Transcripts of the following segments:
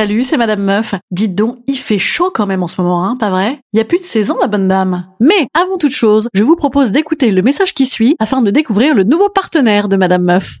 Salut, c'est Madame Meuf. Dites donc, il fait chaud quand même en ce moment, hein, pas vrai? Il y a plus de saison, la bonne dame. Mais avant toute chose, je vous propose d'écouter le message qui suit afin de découvrir le nouveau partenaire de Madame Meuf.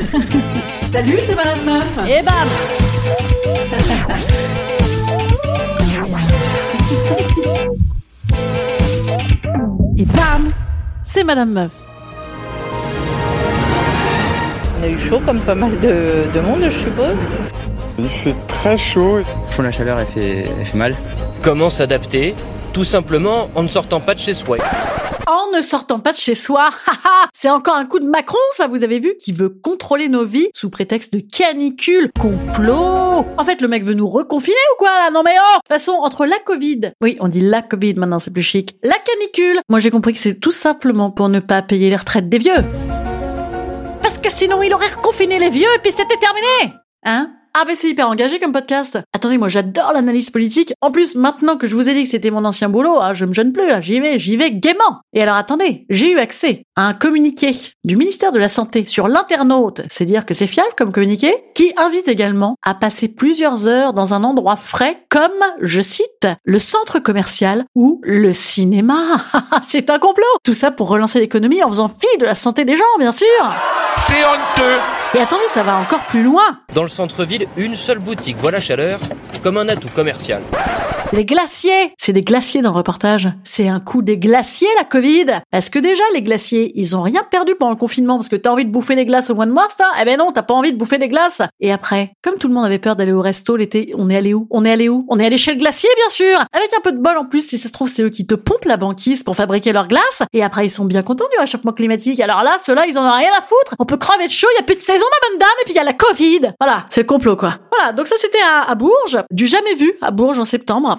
Salut, c'est Madame Meuf. Et bam Et bam C'est Madame Meuf. On a eu chaud comme pas mal de, de monde, je suppose. Il fait très chaud. La chaleur, elle fait, elle fait mal. Comment s'adapter? Tout simplement en ne sortant pas de chez soi. En ne sortant pas de chez soi, c'est encore un coup de Macron, ça vous avez vu, qui veut contrôler nos vies sous prétexte de canicule, complot. En fait, le mec veut nous reconfiner ou quoi là? Non mais oh! De toute façon, entre la Covid, oui, on dit la Covid maintenant, c'est plus chic, la canicule, moi j'ai compris que c'est tout simplement pour ne pas payer les retraites des vieux. Parce que sinon il aurait reconfiné les vieux et puis c'était terminé. Hein? Ah ben c'est hyper engagé comme podcast. Attendez, moi j'adore l'analyse politique. En plus, maintenant que je vous ai dit que c'était mon ancien boulot, ah, je me gêne plus là, j'y vais, j'y vais gaiement. Et alors attendez, j'ai eu accès à un communiqué du ministère de la Santé sur l'internaute, c'est dire que c'est fiable comme communiqué, qui invite également à passer plusieurs heures dans un endroit frais comme, je cite, le centre commercial ou le cinéma. c'est un complot. Tout ça pour relancer l'économie en faisant fi de la santé des gens, bien sûr. C'est honteux. Et attendez, ça va encore plus loin. Dans le centre-ville, une seule boutique voit la chaleur comme un atout commercial. Les glaciers C'est des glaciers dans le reportage. C'est un coup des glaciers, la Covid Parce que déjà, les glaciers, ils ont rien perdu pendant le confinement? Parce que t'as envie de bouffer les glaces au mois de mars, ça Eh ben non, t'as pas envie de bouffer des glaces Et après, comme tout le monde avait peur d'aller au resto l'été, on est allé où? On est allé où? On est allé chez le glacier, bien sûr Avec un peu de bol en plus, si ça se trouve, c'est eux qui te pompent la banquise pour fabriquer leurs glaces. Et après, ils sont bien contents du réchauffement climatique. Alors là, ceux-là, ils en ont rien à foutre On peut crever de chaud, y a plus de saison, ma bonne dame, et puis y a la Covid Voilà, c'est le complot, quoi. Voilà, donc ça, c'était à, à Bourges. Du jamais vu à Bourges en septembre.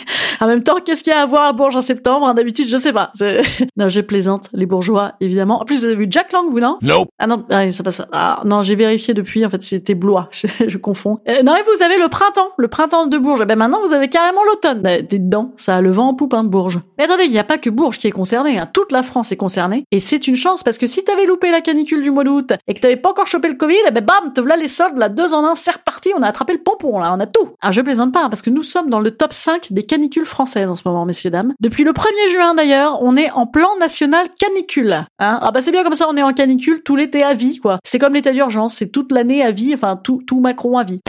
En même temps, qu'est-ce qu'il y a à voir à Bourges en septembre hein, D'habitude, je sais pas. Non, je plaisante, les bourgeois, évidemment. En plus, vous avez vu Jack Lang, vous, non? Nope. Ah non, ah, c'est pas ça. Ah, non, j'ai vérifié depuis, en fait, c'était Blois. Je, je confonds. Euh, non, et vous avez le printemps, le printemps de Bourges. Eh Ben maintenant, vous avez carrément l'automne. Euh, T'es dedans, ça a le vent en poupe, hein, de Bourges. Mais attendez, il n'y a pas que Bourges qui est concerné. Hein. Toute la France est concernée. Et c'est une chance, parce que si t'avais loupé la canicule du mois d'août et que t'avais pas encore chopé le Covid, eh ben bam, te voilà les soldes, là, deux en un, c'est reparti, on a attrapé le pompon, là, on a tout. Ah, je plaisante pas, hein, parce que nous sommes dans le top 5 des canicules françaises en ce moment, messieurs, dames. Depuis le 1er juin, d'ailleurs, on est en plan national canicule. Hein ah bah c'est bien comme ça, on est en canicule tout l'été à vie, quoi. C'est comme l'état d'urgence, c'est toute l'année à vie, enfin tout, tout Macron à vie.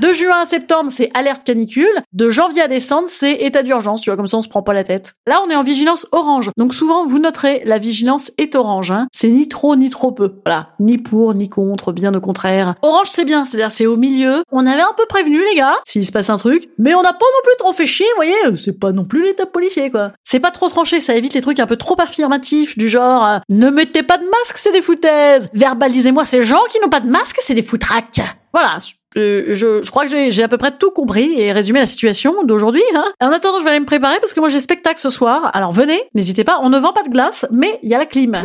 De juin à septembre, c'est alerte canicule. De janvier à décembre, c'est état d'urgence. Tu vois, comme ça, on se prend pas la tête. Là, on est en vigilance orange. Donc souvent, vous noterez, la vigilance est orange. Hein. C'est ni trop ni trop peu. Voilà, ni pour ni contre, bien au contraire. Orange, c'est bien. C'est-à-dire, c'est au milieu. On avait un peu prévenu les gars, s'il se passe un truc, mais on n'a pas non plus trop fait chier. Vous voyez, c'est pas non plus l'état policier, quoi. C'est pas trop tranché. Ça évite les trucs un peu trop affirmatifs, du genre euh, ne mettez pas de masque, c'est des foutaises. Verbalisez-moi ces gens qui n'ont pas de masque, c'est des foutraques. Voilà, euh, je, je crois que j'ai à peu près tout compris et résumé la situation d'aujourd'hui. Hein. En attendant, je vais aller me préparer parce que moi j'ai spectacle ce soir. Alors venez, n'hésitez pas. On ne vend pas de glace, mais il y a la clim.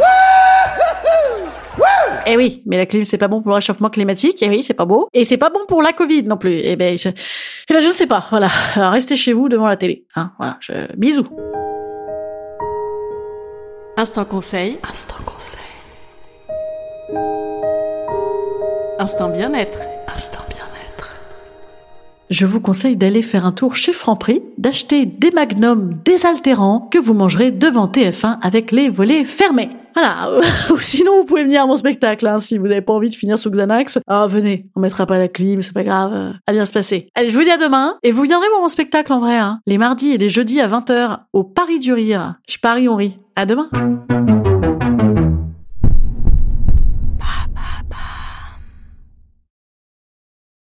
Eh oui, mais la clim c'est pas bon pour le réchauffement climatique. Eh oui, c'est pas beau. Et c'est pas bon pour la Covid non plus. Eh ben, je, eh ben, je sais pas. Voilà, Alors, restez chez vous devant la télé. Hein, voilà. Je, bisous. Instant conseil. Instant conseil. Instant bien-être. Instant bien-être. Je vous conseille d'aller faire un tour chez Franprix, d'acheter des magnums désaltérants que vous mangerez devant TF1 avec les volets fermés. Voilà. Ou sinon, vous pouvez venir à mon spectacle, hein, si vous n'avez pas envie de finir sous Xanax. Ah, venez. On mettra pas la clim, c'est pas grave. À bien se passer. Allez, je vous dis à demain. Et vous viendrez voir mon spectacle en vrai, hein. Les mardis et les jeudis à 20h au Paris du Rire. Je parie, on rit. À demain.